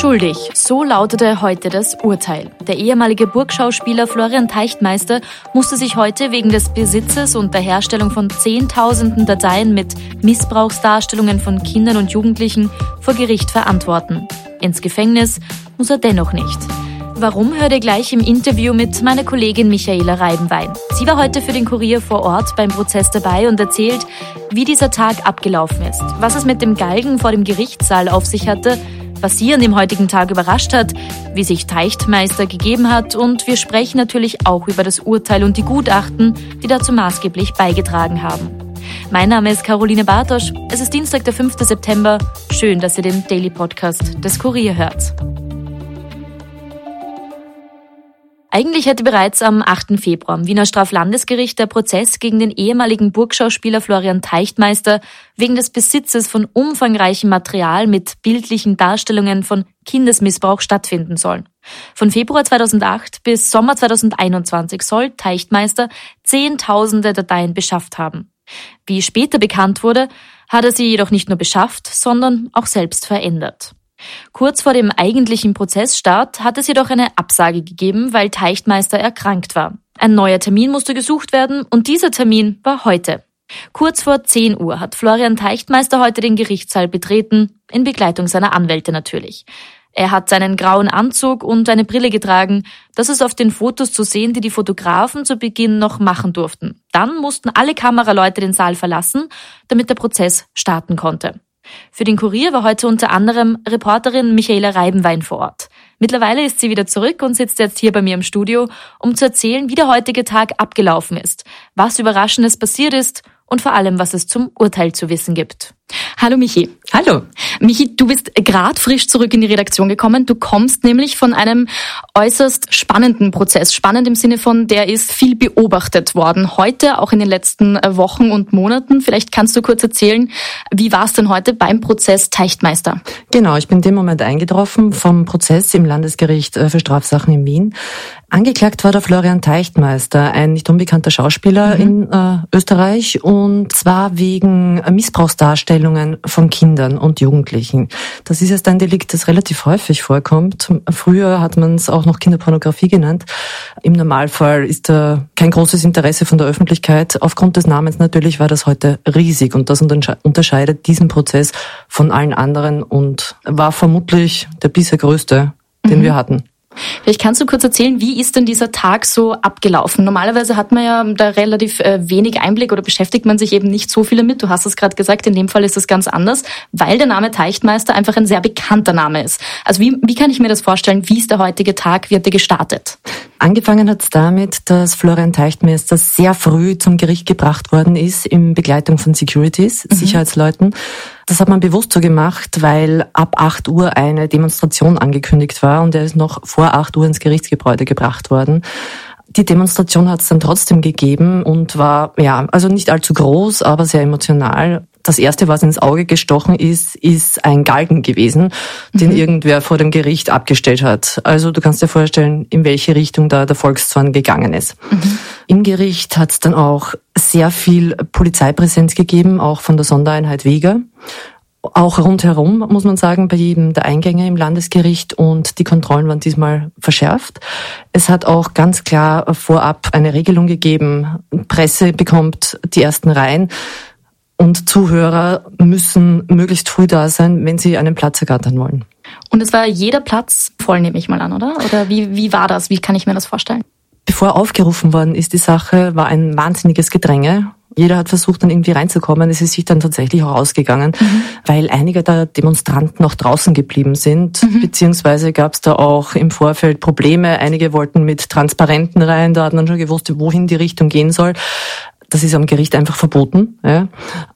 Schuldig, so lautete heute das Urteil. Der ehemalige Burgschauspieler Florian Teichtmeister musste sich heute wegen des Besitzes und der Herstellung von Zehntausenden Dateien mit Missbrauchsdarstellungen von Kindern und Jugendlichen vor Gericht verantworten. Ins Gefängnis muss er dennoch nicht. Warum hört ihr gleich im Interview mit meiner Kollegin Michaela Reibenwein. Sie war heute für den Kurier vor Ort beim Prozess dabei und erzählt, wie dieser Tag abgelaufen ist, was es mit dem Galgen vor dem Gerichtssaal auf sich hatte was Sie an dem heutigen Tag überrascht hat, wie sich Teichtmeister gegeben hat und wir sprechen natürlich auch über das Urteil und die Gutachten, die dazu maßgeblich beigetragen haben. Mein Name ist Caroline Bartosch. Es ist Dienstag, der 5. September. Schön, dass ihr den Daily Podcast des Kurier hört. Eigentlich hätte bereits am 8. Februar am Wiener Straflandesgericht der Prozess gegen den ehemaligen Burgschauspieler Florian Teichtmeister wegen des Besitzes von umfangreichem Material mit bildlichen Darstellungen von Kindesmissbrauch stattfinden sollen. Von Februar 2008 bis Sommer 2021 soll Teichtmeister Zehntausende Dateien beschafft haben. Wie später bekannt wurde, hat er sie jedoch nicht nur beschafft, sondern auch selbst verändert. Kurz vor dem eigentlichen Prozessstart hat es jedoch eine Absage gegeben, weil Teichtmeister erkrankt war. Ein neuer Termin musste gesucht werden und dieser Termin war heute. Kurz vor 10 Uhr hat Florian Teichtmeister heute den Gerichtssaal betreten, in Begleitung seiner Anwälte natürlich. Er hat seinen grauen Anzug und eine Brille getragen. Das ist auf den Fotos zu sehen, die die Fotografen zu Beginn noch machen durften. Dann mussten alle Kameraleute den Saal verlassen, damit der Prozess starten konnte. Für den Kurier war heute unter anderem Reporterin Michaela Reibenwein vor Ort. Mittlerweile ist sie wieder zurück und sitzt jetzt hier bei mir im Studio, um zu erzählen, wie der heutige Tag abgelaufen ist, was Überraschendes passiert ist und vor allem, was es zum Urteil zu wissen gibt. Hallo Michi. Hallo. Michi, du bist gerade frisch zurück in die Redaktion gekommen. Du kommst nämlich von einem äußerst spannenden Prozess. Spannend im Sinne von, der ist viel beobachtet worden. Heute, auch in den letzten äh, Wochen und Monaten. Vielleicht kannst du kurz erzählen, wie war es denn heute beim Prozess Teichtmeister? Genau, ich bin in dem Moment eingetroffen vom Prozess im Landesgericht äh, für Strafsachen in Wien. Angeklagt war der Florian Teichtmeister, ein nicht unbekannter Schauspieler mhm. in äh, Österreich und zwar wegen Missbrauchsdarstellungen von Kindern und Jugendlichen. Das ist jetzt ein Delikt, das relativ häufig vorkommt. Früher hat man es auch noch Kinderpornografie genannt. Im Normalfall ist da kein großes Interesse von der Öffentlichkeit. Aufgrund des Namens natürlich war das heute riesig und das unterscheidet diesen Prozess von allen anderen und war vermutlich der bisher größte, den mhm. wir hatten. Vielleicht kannst du kurz erzählen, wie ist denn dieser Tag so abgelaufen? Normalerweise hat man ja da relativ äh, wenig Einblick oder beschäftigt man sich eben nicht so viel damit. Du hast es gerade gesagt, in dem Fall ist es ganz anders, weil der Name Teichtmeister einfach ein sehr bekannter Name ist. Also wie, wie kann ich mir das vorstellen? Wie ist der heutige Tag? Wie hat der gestartet? Angefangen hat es damit, dass Florian Teichtmeister sehr früh zum Gericht gebracht worden ist in Begleitung von Securities, mhm. Sicherheitsleuten. Das hat man bewusst so gemacht, weil ab 8 Uhr eine Demonstration angekündigt war und er ist noch vor 8 Uhr ins Gerichtsgebäude gebracht worden. Die Demonstration hat es dann trotzdem gegeben und war, ja, also nicht allzu groß, aber sehr emotional. Das erste, was ins Auge gestochen ist, ist ein Galgen gewesen, den mhm. irgendwer vor dem Gericht abgestellt hat. Also du kannst dir vorstellen, in welche Richtung da der Volkszorn gegangen ist. Mhm. Im Gericht hat es dann auch sehr viel Polizeipräsenz gegeben, auch von der Sondereinheit Weger auch rundherum, muss man sagen, bei jedem der Eingänge im Landesgericht und die Kontrollen waren diesmal verschärft. Es hat auch ganz klar vorab eine Regelung gegeben, Presse bekommt die ersten Reihen und Zuhörer müssen möglichst früh da sein, wenn sie einen Platz ergattern wollen. Und es war jeder Platz voll, nehme ich mal an, oder? Oder wie, wie war das? Wie kann ich mir das vorstellen? Bevor aufgerufen worden ist, die Sache war ein wahnsinniges Gedränge Jeder hat versucht, dann irgendwie reinzukommen. Es ist sich dann tatsächlich auch ausgegangen, mhm. weil einige der Demonstranten noch draußen geblieben sind, mhm. beziehungsweise gab es da auch im Vorfeld Probleme. Einige wollten mit Transparenten rein, da hat man schon gewusst, wohin die Richtung gehen soll. Das ist am Gericht einfach verboten. Ja?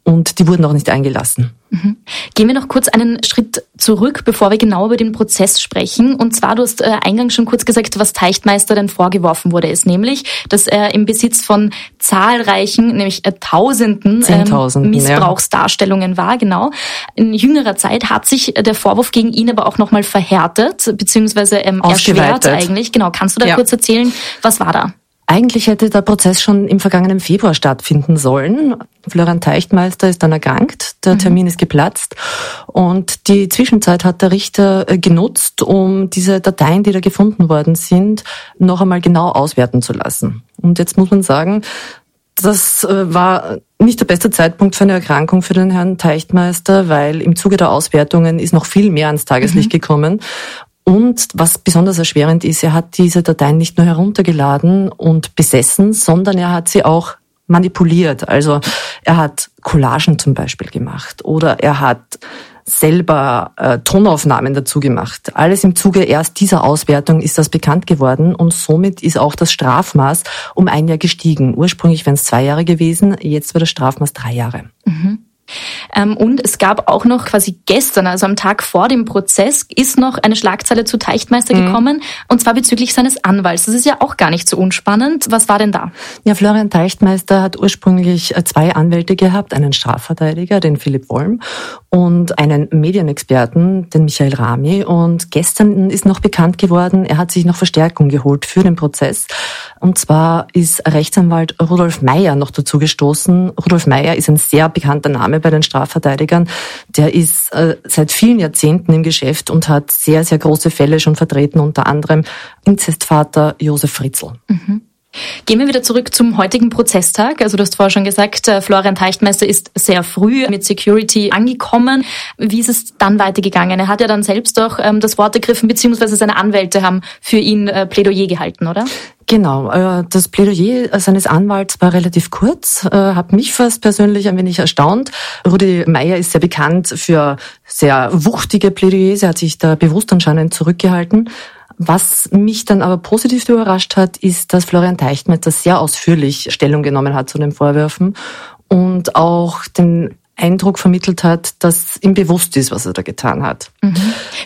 Und die wurden auch nicht eingelassen. Mhm. Gehen wir noch kurz einen Schritt zurück, bevor wir genau über den Prozess sprechen. Und zwar, du hast äh, eingangs schon kurz gesagt, was Teichtmeister denn vorgeworfen wurde, ist nämlich, dass er im Besitz von zahlreichen, nämlich äh, Tausenden ähm, Missbrauchsdarstellungen ja. war. Genau. In jüngerer Zeit hat sich der Vorwurf gegen ihn aber auch nochmal verhärtet, beziehungsweise ähm, erschwert eigentlich. Genau. Kannst du da ja. kurz erzählen, was war da? Eigentlich hätte der Prozess schon im vergangenen Februar stattfinden sollen. Florian Teichtmeister ist dann erkrankt, der mhm. Termin ist geplatzt und die Zwischenzeit hat der Richter äh, genutzt, um diese Dateien, die da gefunden worden sind, noch einmal genau auswerten zu lassen. Und jetzt muss man sagen, das äh, war nicht der beste Zeitpunkt für eine Erkrankung für den Herrn Teichtmeister, weil im Zuge der Auswertungen ist noch viel mehr ans Tageslicht mhm. gekommen. Und was besonders erschwerend ist, er hat diese Dateien nicht nur heruntergeladen und besessen, sondern er hat sie auch manipuliert. Also er hat Collagen zum Beispiel gemacht oder er hat selber äh, Tonaufnahmen dazu gemacht. Alles im Zuge erst dieser Auswertung ist das bekannt geworden und somit ist auch das Strafmaß um ein Jahr gestiegen. Ursprünglich wären es zwei Jahre gewesen, jetzt wird das Strafmaß drei Jahre. Mhm. Ähm, und es gab auch noch quasi gestern, also am Tag vor dem Prozess, ist noch eine Schlagzeile zu Teichtmeister mhm. gekommen, und zwar bezüglich seines Anwalts. Das ist ja auch gar nicht so unspannend. Was war denn da? Ja, Florian Teichtmeister hat ursprünglich äh, zwei Anwälte gehabt, einen Strafverteidiger, den Philipp Wolm, und einen Medienexperten, den Michael Rami. Und gestern ist noch bekannt geworden, er hat sich noch Verstärkung geholt für den Prozess. Und zwar ist Rechtsanwalt Rudolf Meyer noch dazu gestoßen. Rudolf Meyer ist ein sehr bekannter Name bei den Strafverteidigern. Der ist äh, seit vielen Jahrzehnten im Geschäft und hat sehr, sehr große Fälle schon vertreten, unter anderem Inzestvater Josef Fritzl. Mhm. Gehen wir wieder zurück zum heutigen Prozesstag. Also du hast vorher schon gesagt, äh, Florian Teichtmeister ist sehr früh mit Security angekommen. Wie ist es dann weitergegangen? Er hat ja dann selbst auch ähm, das Wort ergriffen, beziehungsweise seine Anwälte haben für ihn äh, Plädoyer gehalten, oder? Genau, äh, das Plädoyer seines Anwalts war relativ kurz, hat mich fast persönlich ein wenig erstaunt. Rudi Meyer ist sehr bekannt für sehr wuchtige Plädoyers, er hat sich da bewusst anscheinend zurückgehalten. Was mich dann aber positiv überrascht hat, ist, dass Florian Teichtmeister sehr ausführlich Stellung genommen hat zu den Vorwürfen und auch den Eindruck vermittelt hat, dass ihm bewusst ist, was er da getan hat. Mhm.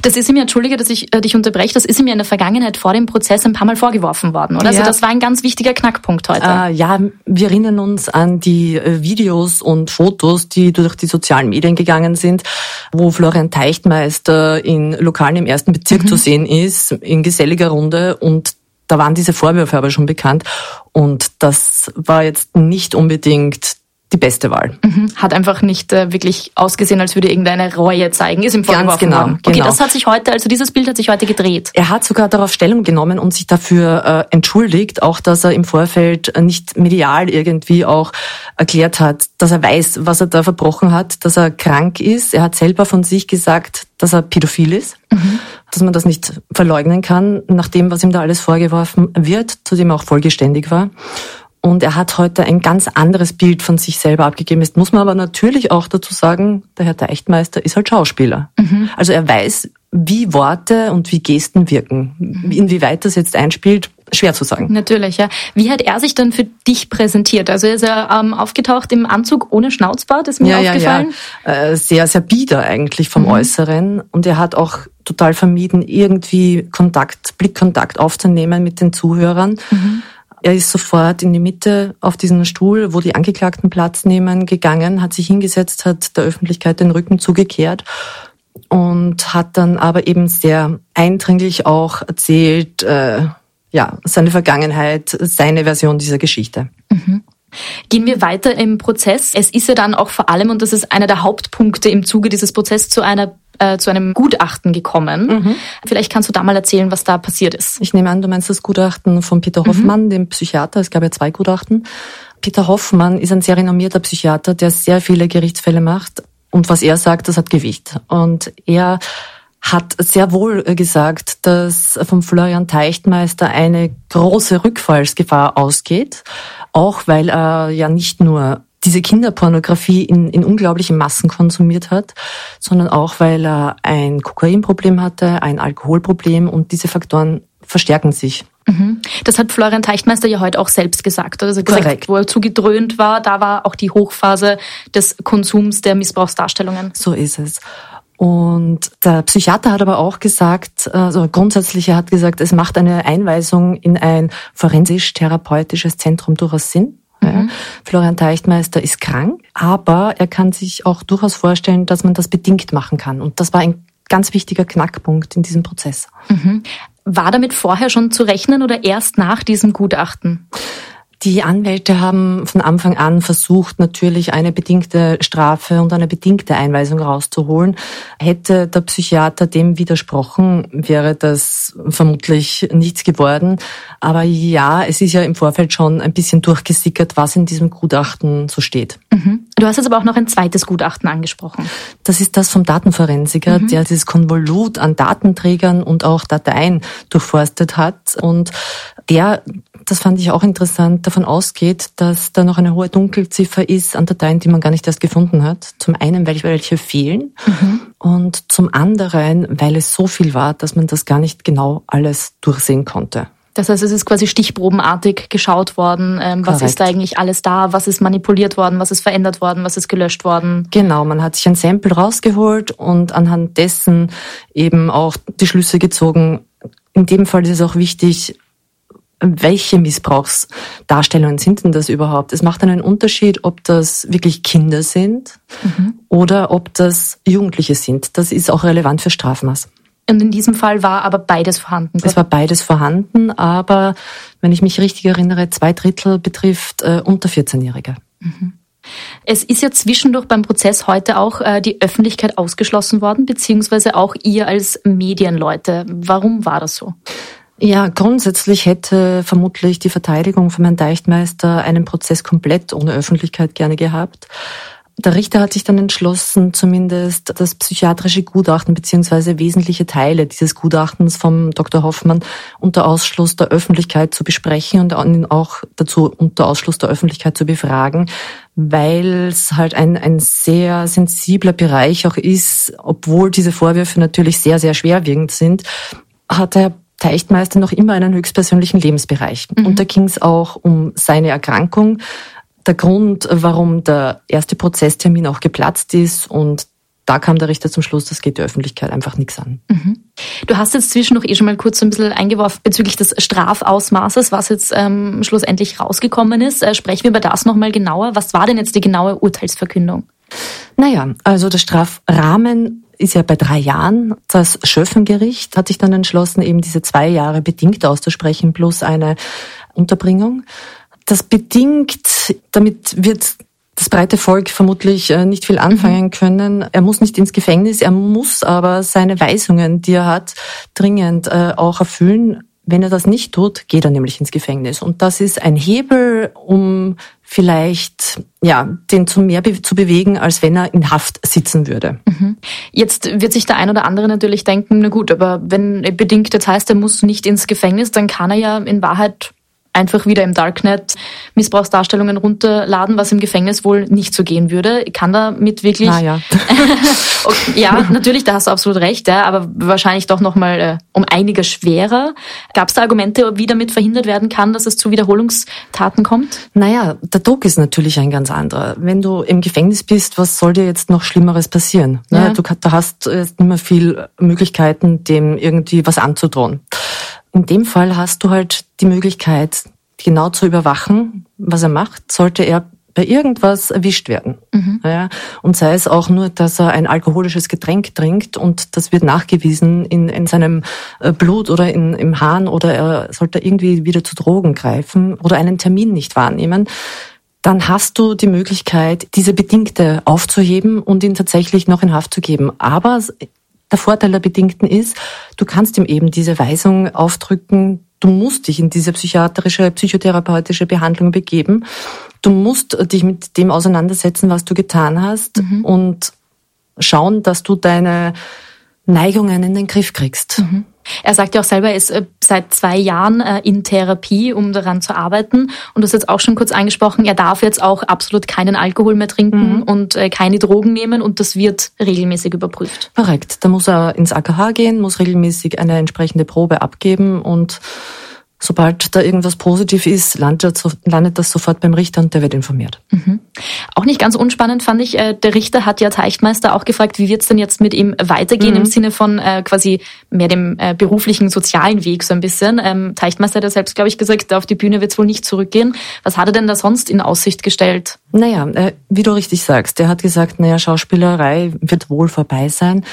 Das ist ihm ja, entschuldige, dass ich äh, dich unterbreche, das ist ihm ja in der Vergangenheit vor dem Prozess ein paar Mal vorgeworfen worden, oder? Also ja. Also das war ein ganz wichtiger Knackpunkt heute. Äh, ja, wir erinnern uns an die äh, Videos und Fotos, die durch die sozialen Medien gegangen sind, wo Florian Teichtmeister in Lokalen im ersten Bezirk mhm. zu sehen ist, in geselliger Runde und da waren diese Vorwürfe aber schon bekannt und das war jetzt nicht unbedingt die beste Wahl. Mhm. Hat einfach nicht äh, wirklich ausgesehen, als würde irgendeine Reue zeigen. Ist im Ganz genau, worden. Okay, genau. das hat sich heute, also dieses Bild hat sich heute gedreht. Er hat sogar darauf Stellung genommen und sich dafür äh, entschuldigt, auch dass er im Vorfeld nicht medial irgendwie auch erklärt hat, dass er weiß, was er da verbrochen hat, dass er krank ist. Er hat selber von sich gesagt, dass er pädophil ist. Mhm. Dass man das nicht verleugnen kann, nach dem, was ihm da alles vorgeworfen wird, zu dem er auch vollgeständig war. Und er hat heute ein ganz anderes Bild von sich selber abgegeben. Jetzt muss man aber natürlich auch dazu sagen, der Herr Teichtmeister ist halt Schauspieler. Mhm. Also er weiß, wie Worte und wie Gesten wirken. Mhm. Inwieweit das jetzt einspielt, schwer zu sagen. Natürlich, ja. Wie hat er sich dann für dich präsentiert? Also ist er ähm, aufgetaucht im Anzug ohne Schnauzbart, ist mir ja, aufgefallen? Ja, ja. Äh, sehr, sehr bieder eigentlich vom mhm. Äußeren. Und er hat auch total vermieden, irgendwie Kontakt, Blickkontakt aufzunehmen mit den Zuhörern. Mhm. Er ist sofort in die Mitte auf diesen Stuhl, wo die Angeklagten Platz nehmen, gegangen, hat sich hingesetzt, hat der Öffentlichkeit den Rücken zugekehrt und hat dann aber eben sehr eindringlich auch erzählt, äh, ja, seine Vergangenheit, seine Version dieser Geschichte. Mhm. Gehen wir weiter im Prozess. Es ist ja dann auch vor allem, und das ist einer der Hauptpunkte im Zuge dieses Prozesses, zu einer äh, zu einem Gutachten gekommen. Mhm. Vielleicht kannst du da mal erzählen, was da passiert ist. Ich nehme an, du meinst das Gutachten von Peter mhm. Hoffmann, mhm. dem Psychiater. Es gab ja zwei Gutachten. Peter Hoffmann ist ein sehr renommierter Psychiater, der sehr viele Gerichtsfälle macht. Und was er sagt, das hat Gewicht. Und er hat sehr wohl gesagt, dass vom Florian Teichtmeister eine große Rückfallsgefahr ausgeht, auch weil er ja nicht nur diese Kinderpornografie in, in unglaublichen Massen konsumiert hat, sondern auch, weil er ein Kokainproblem hatte, ein Alkoholproblem und diese Faktoren verstärken sich. Mhm. Das hat Florian Teichtmeister ja heute auch selbst gesagt. Also gesagt, Korrekt. wo er zugedröhnt war, da war auch die Hochphase des Konsums der Missbrauchsdarstellungen. So ist es. Und der Psychiater hat aber auch gesagt, also grundsätzlich er hat gesagt, es macht eine Einweisung in ein forensisch-therapeutisches Zentrum durchaus Sinn. Mhm. Florian Teichtmeister ist krank, aber er kann sich auch durchaus vorstellen, dass man das bedingt machen kann. Und das war ein ganz wichtiger Knackpunkt in diesem Prozess. Mhm. War damit vorher schon zu rechnen oder erst nach diesem Gutachten? Die Anwälte haben von Anfang an versucht, natürlich eine bedingte Strafe und eine bedingte Einweisung rauszuholen. Hätte der Psychiater dem widersprochen, wäre das vermutlich nichts geworden. Aber ja, es ist ja im Vorfeld schon ein bisschen durchgesickert, was in diesem Gutachten so steht. Mhm. Du hast jetzt aber auch noch ein zweites Gutachten angesprochen. Das ist das vom Datenforensiker, mhm. der dieses Konvolut an Datenträgern und auch Dateien durchforstet hat. Und der das fand ich auch interessant, davon ausgeht, dass da noch eine hohe Dunkelziffer ist an Dateien, die man gar nicht erst gefunden hat. Zum einen, weil welche fehlen mhm. und zum anderen, weil es so viel war, dass man das gar nicht genau alles durchsehen konnte. Das heißt, es ist quasi stichprobenartig geschaut worden, ähm, was ist da eigentlich alles da, was ist manipuliert worden, was ist verändert worden, was ist gelöscht worden. Genau, man hat sich ein Sample rausgeholt und anhand dessen eben auch die Schlüsse gezogen. In dem Fall ist es auch wichtig, welche Missbrauchsdarstellungen sind denn das überhaupt? Es macht einen Unterschied, ob das wirklich Kinder sind mhm. oder ob das Jugendliche sind. Das ist auch relevant für Strafmaß. Und in diesem Fall war aber beides vorhanden. Es war beides vorhanden, aber wenn ich mich richtig erinnere, zwei Drittel betrifft äh, unter 14-Jährige. Mhm. Es ist ja zwischendurch beim Prozess heute auch äh, die Öffentlichkeit ausgeschlossen worden, beziehungsweise auch ihr als Medienleute. Warum war das so? Ja, grundsätzlich hätte vermutlich die Verteidigung von Herrn Deichtmeister einen Prozess komplett ohne Öffentlichkeit gerne gehabt. Der Richter hat sich dann entschlossen, zumindest das psychiatrische Gutachten beziehungsweise wesentliche Teile dieses Gutachtens vom Dr. Hoffmann unter Ausschluss der Öffentlichkeit zu besprechen und ihn auch dazu unter Ausschluss der Öffentlichkeit zu befragen, weil es halt ein, ein sehr sensibler Bereich auch ist, obwohl diese Vorwürfe natürlich sehr, sehr schwerwiegend sind, hat er Teichtmeister noch immer einen höchstpersönlichen Lebensbereich. Mhm. Und da ging es auch um seine Erkrankung, der Grund, warum der erste Prozesstermin auch geplatzt ist und da kam der Richter zum Schluss, das geht der Öffentlichkeit einfach nichts an. Mhm. Du hast jetzt zwischendurch eh schon mal kurz ein bisschen eingeworfen bezüglich des Strafausmaßes, was jetzt ähm, schlussendlich rausgekommen ist. Äh, sprechen wir über das nochmal genauer. Was war denn jetzt die genaue Urteilsverkündung? Naja, also der Strafrahmen ist ja bei drei Jahren. Das Schöffengericht hat sich dann entschlossen, eben diese zwei Jahre bedingt auszusprechen plus eine Unterbringung. Das bedingt, damit wird das breite Volk vermutlich äh, nicht viel anfangen mhm. können. Er muss nicht ins Gefängnis, er muss aber seine Weisungen, die er hat, dringend äh, auch erfüllen. Wenn er das nicht tut, geht er nämlich ins Gefängnis. Und das ist ein Hebel, um vielleicht ja den zu mehr be zu bewegen, als wenn er in Haft sitzen würde. Mhm. Jetzt wird sich der ein oder andere natürlich denken, na gut, aber wenn bedingt jetzt heißt, er muss nicht ins Gefängnis, dann kann er ja in Wahrheit einfach wieder im Darknet Missbrauchsdarstellungen runterladen, was im Gefängnis wohl nicht so gehen würde. Ich kann damit wirklich. Ah, ja. okay, ja, natürlich, da hast du absolut recht, ja, aber wahrscheinlich doch nochmal äh, um einiges schwerer. Gab es da Argumente, wie damit verhindert werden kann, dass es zu Wiederholungstaten kommt? Naja, der Druck ist natürlich ein ganz anderer. Wenn du im Gefängnis bist, was soll dir jetzt noch Schlimmeres passieren? Ne? Ja. Du, du hast jetzt nicht mehr viel Möglichkeiten, dem irgendwie was anzudrohen. In dem Fall hast du halt die Möglichkeit, genau zu überwachen, was er macht, sollte er bei irgendwas erwischt werden. Mhm. Ja, und sei es auch nur, dass er ein alkoholisches Getränk trinkt und das wird nachgewiesen in, in seinem äh, Blut oder in, im Hahn oder er sollte irgendwie wieder zu Drogen greifen oder einen Termin nicht wahrnehmen, dann hast du die Möglichkeit, diese Bedingte aufzuheben und ihn tatsächlich noch in Haft zu geben. Aber der Vorteil der Bedingten ist, du kannst ihm eben diese Weisung aufdrücken, du musst dich in diese psychiatrische, psychotherapeutische Behandlung begeben. Du musst dich mit dem auseinandersetzen, was du getan hast mhm. und schauen, dass du deine Neigungen in den Griff kriegst. Mhm. Er sagt ja auch selber, er ist äh, seit zwei Jahren äh, in Therapie, um daran zu arbeiten. Und du hast jetzt auch schon kurz angesprochen, er darf jetzt auch absolut keinen Alkohol mehr trinken mhm. und äh, keine Drogen nehmen und das wird regelmäßig überprüft. Korrekt. Da muss er ins AKH gehen, muss regelmäßig eine entsprechende Probe abgeben und sobald da irgendwas positiv ist, landet, landet das sofort beim Richter und der wird informiert. Mhm. Auch nicht ganz unspannend fand ich, äh, der Richter hat ja Teichtmeister auch gefragt, wie wird es denn jetzt mit ihm weitergehen mhm. im Sinne von äh, quasi mehr dem äh, beruflichen, sozialen Weg so ein bisschen. Ähm, Teichtmeister hat ja selbst, glaube ich, gesagt, auf die Bühne wird es wohl nicht zurückgehen. Was hat er denn da sonst in Aussicht gestellt? Naja, äh, wie du richtig sagst, er hat gesagt, naja, Schauspielerei wird wohl vorbei sein.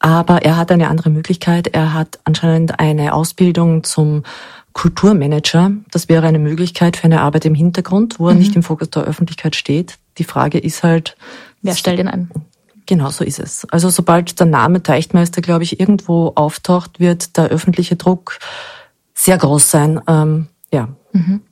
Aber er hat eine andere Möglichkeit. Er hat anscheinend eine Ausbildung zum Kulturmanager. Das wäre eine Möglichkeit für eine Arbeit im Hintergrund, wo er mhm. nicht im Fokus der Öffentlichkeit steht. Die Frage ist halt, wer stellt ihn ein? Genau so ist es. Also sobald der Name Teichtmeister, glaube ich, irgendwo auftaucht, wird der öffentliche Druck sehr groß sein. Ähm, ja. Mhm.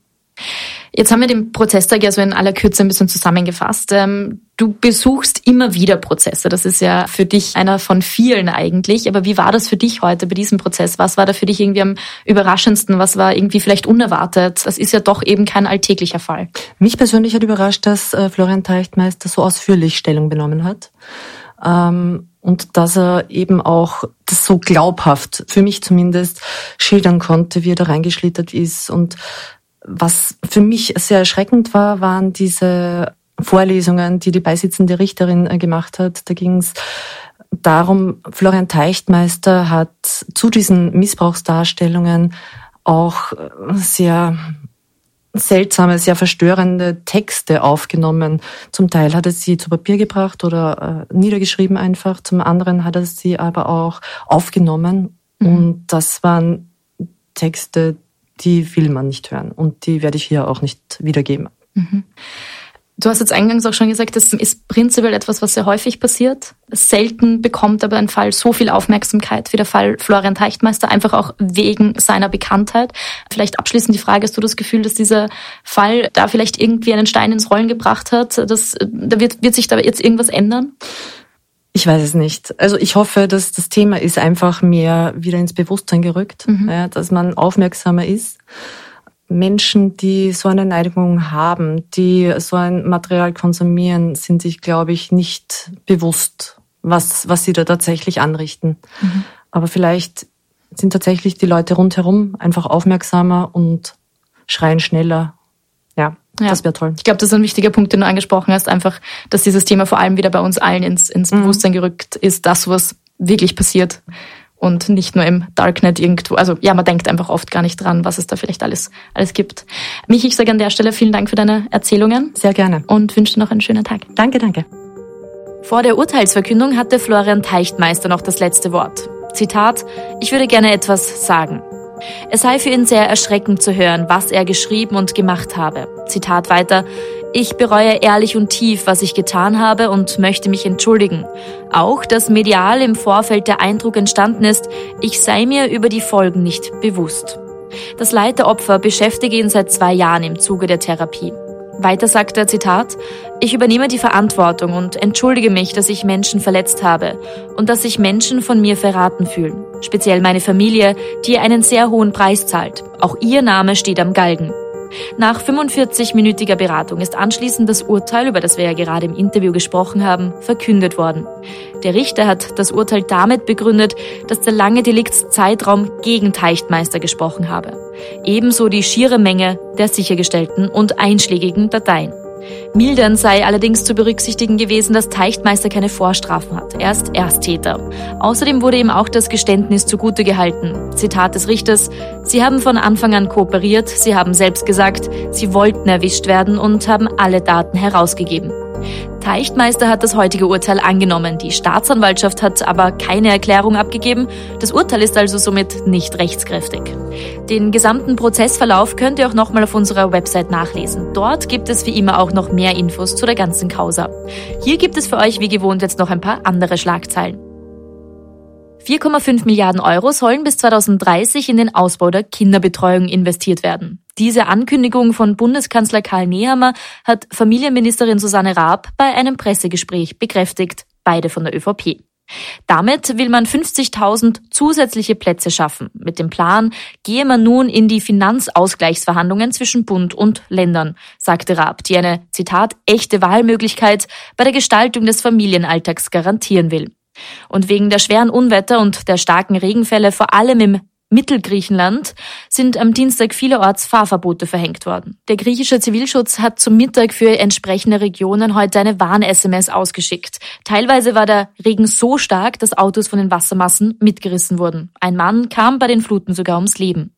Jetzt haben wir den Prozesstag ja so in aller Kürze ein bisschen zusammengefasst. Ähm, du besuchst immer wieder Prozesse. Das ist ja für dich einer von vielen eigentlich. Aber wie war das für dich heute bei diesem Prozess? Was war da für dich irgendwie am überraschendsten? Was war irgendwie vielleicht unerwartet? Das ist ja doch eben kein alltäglicher Fall. Mich persönlich hat überrascht, dass äh, Florian Teichtmeister so ausführlich Stellung benommen hat. Ähm, und dass er eben auch das so glaubhaft, für mich zumindest, schildern konnte, wie er da reingeschlittert ist und was für mich sehr erschreckend war, waren diese Vorlesungen, die die beisitzende Richterin äh, gemacht hat. Da ging es darum, Florian Teichtmeister hat zu diesen Missbrauchsdarstellungen auch äh, sehr seltsame, sehr verstörende Texte aufgenommen. Zum Teil hat er sie zu Papier gebracht oder äh, niedergeschrieben einfach. Zum anderen hat er sie aber auch aufgenommen. Mhm. Und das waren Texte, die will man nicht hören und die werde ich hier auch nicht wiedergeben. Mhm. Du hast jetzt eingangs auch schon gesagt, das ist prinzipiell etwas, was sehr häufig passiert. Selten bekommt aber ein Fall so viel Aufmerksamkeit wie der Fall Florian Teichtmeister, einfach auch wegen seiner Bekanntheit. Vielleicht abschließend die Frage, hast du das Gefühl, dass dieser Fall da vielleicht irgendwie einen Stein ins Rollen gebracht hat? Dass, da wird, wird sich da jetzt irgendwas ändern? Ich weiß es nicht. Also ich hoffe, dass das Thema ist einfach mehr wieder ins Bewusstsein gerückt, mhm. ja, dass man aufmerksamer ist. Menschen, die so eine Neigung haben, die so ein Material konsumieren, sind sich, glaube ich, nicht bewusst, was, was sie da tatsächlich anrichten. Mhm. Aber vielleicht sind tatsächlich die Leute rundherum einfach aufmerksamer und schreien schneller ja, das wäre toll. Ich glaube, das ist ein wichtiger Punkt, den du angesprochen hast, einfach, dass dieses Thema vor allem wieder bei uns allen ins, ins mhm. Bewusstsein gerückt ist, dass sowas wirklich passiert und nicht nur im Darknet irgendwo. Also ja, man denkt einfach oft gar nicht dran, was es da vielleicht alles, alles gibt. Mich, ich sage an der Stelle vielen Dank für deine Erzählungen. Sehr gerne. Und wünsche dir noch einen schönen Tag. Danke, danke. Vor der Urteilsverkündung hatte Florian Teichtmeister noch das letzte Wort. Zitat, ich würde gerne etwas sagen. Es sei für ihn sehr erschreckend zu hören, was er geschrieben und gemacht habe. Zitat weiter, ich bereue ehrlich und tief, was ich getan habe und möchte mich entschuldigen. Auch, dass medial im Vorfeld der Eindruck entstanden ist, ich sei mir über die Folgen nicht bewusst. Das Leid der Opfer beschäftige ihn seit zwei Jahren im Zuge der Therapie. Weiter sagt er, Zitat, ich übernehme die Verantwortung und entschuldige mich, dass ich Menschen verletzt habe und dass sich Menschen von mir verraten fühlen. Speziell meine Familie, die einen sehr hohen Preis zahlt. Auch ihr Name steht am Galgen. Nach 45-minütiger Beratung ist anschließend das Urteil, über das wir ja gerade im Interview gesprochen haben, verkündet worden. Der Richter hat das Urteil damit begründet, dass der lange Deliktszeitraum gegen Teichtmeister gesprochen habe. Ebenso die schiere Menge der sichergestellten und einschlägigen Dateien. Mildernd sei allerdings zu berücksichtigen gewesen, dass Teichtmeister keine Vorstrafen hat. Er ist Ersttäter. Außerdem wurde ihm auch das Geständnis zugute gehalten. Zitat des Richters, Sie haben von Anfang an kooperiert, Sie haben selbst gesagt, Sie wollten erwischt werden und haben alle Daten herausgegeben. Teichtmeister hat das heutige Urteil angenommen. Die Staatsanwaltschaft hat aber keine Erklärung abgegeben. Das Urteil ist also somit nicht rechtskräftig. Den gesamten Prozessverlauf könnt ihr auch nochmal auf unserer Website nachlesen. Dort gibt es wie immer auch noch mehr Infos zu der ganzen Causa. Hier gibt es für euch wie gewohnt jetzt noch ein paar andere Schlagzeilen. 4,5 Milliarden Euro sollen bis 2030 in den Ausbau der Kinderbetreuung investiert werden. Diese Ankündigung von Bundeskanzler Karl Nehammer hat Familienministerin Susanne Raab bei einem Pressegespräch bekräftigt, beide von der ÖVP. Damit will man 50.000 zusätzliche Plätze schaffen. Mit dem Plan gehe man nun in die Finanzausgleichsverhandlungen zwischen Bund und Ländern, sagte Raab, die eine, Zitat, echte Wahlmöglichkeit bei der Gestaltung des Familienalltags garantieren will. Und wegen der schweren Unwetter und der starken Regenfälle vor allem im Mittelgriechenland sind am Dienstag vielerorts Fahrverbote verhängt worden. Der griechische Zivilschutz hat zum Mittag für entsprechende Regionen heute eine Warn-SMS ausgeschickt. Teilweise war der Regen so stark, dass Autos von den Wassermassen mitgerissen wurden. Ein Mann kam bei den Fluten sogar ums Leben.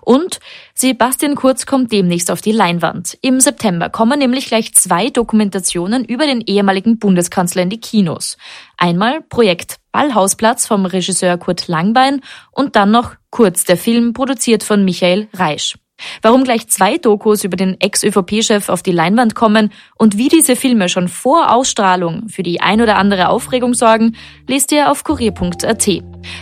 Und Sebastian Kurz kommt demnächst auf die Leinwand. Im September kommen nämlich gleich zwei Dokumentationen über den ehemaligen Bundeskanzler in die Kinos. Einmal Projekt Ballhausplatz vom Regisseur Kurt Langbein und dann noch Kurz, der Film produziert von Michael Reisch. Warum gleich zwei Dokus über den Ex-ÖVP-Chef auf die Leinwand kommen und wie diese Filme schon vor Ausstrahlung für die ein oder andere Aufregung sorgen, lest ihr auf kurier.at.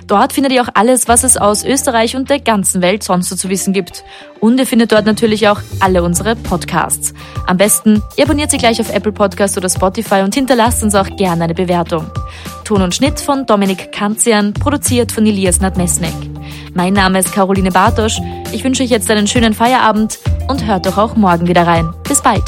Dort findet ihr auch alles, was es aus Österreich und der ganzen Welt sonst so zu wissen gibt. Und ihr findet dort natürlich auch alle unsere Podcasts. Am besten, ihr abonniert sie gleich auf Apple Podcast oder Spotify und hinterlasst uns auch gerne eine Bewertung. Ton und Schnitt von Dominik Kanzian, produziert von Elias Nadmesnik. Mein Name ist Caroline Bartosch. Ich wünsche euch jetzt einen schönen Feierabend und hört doch auch morgen wieder rein. Bis bald.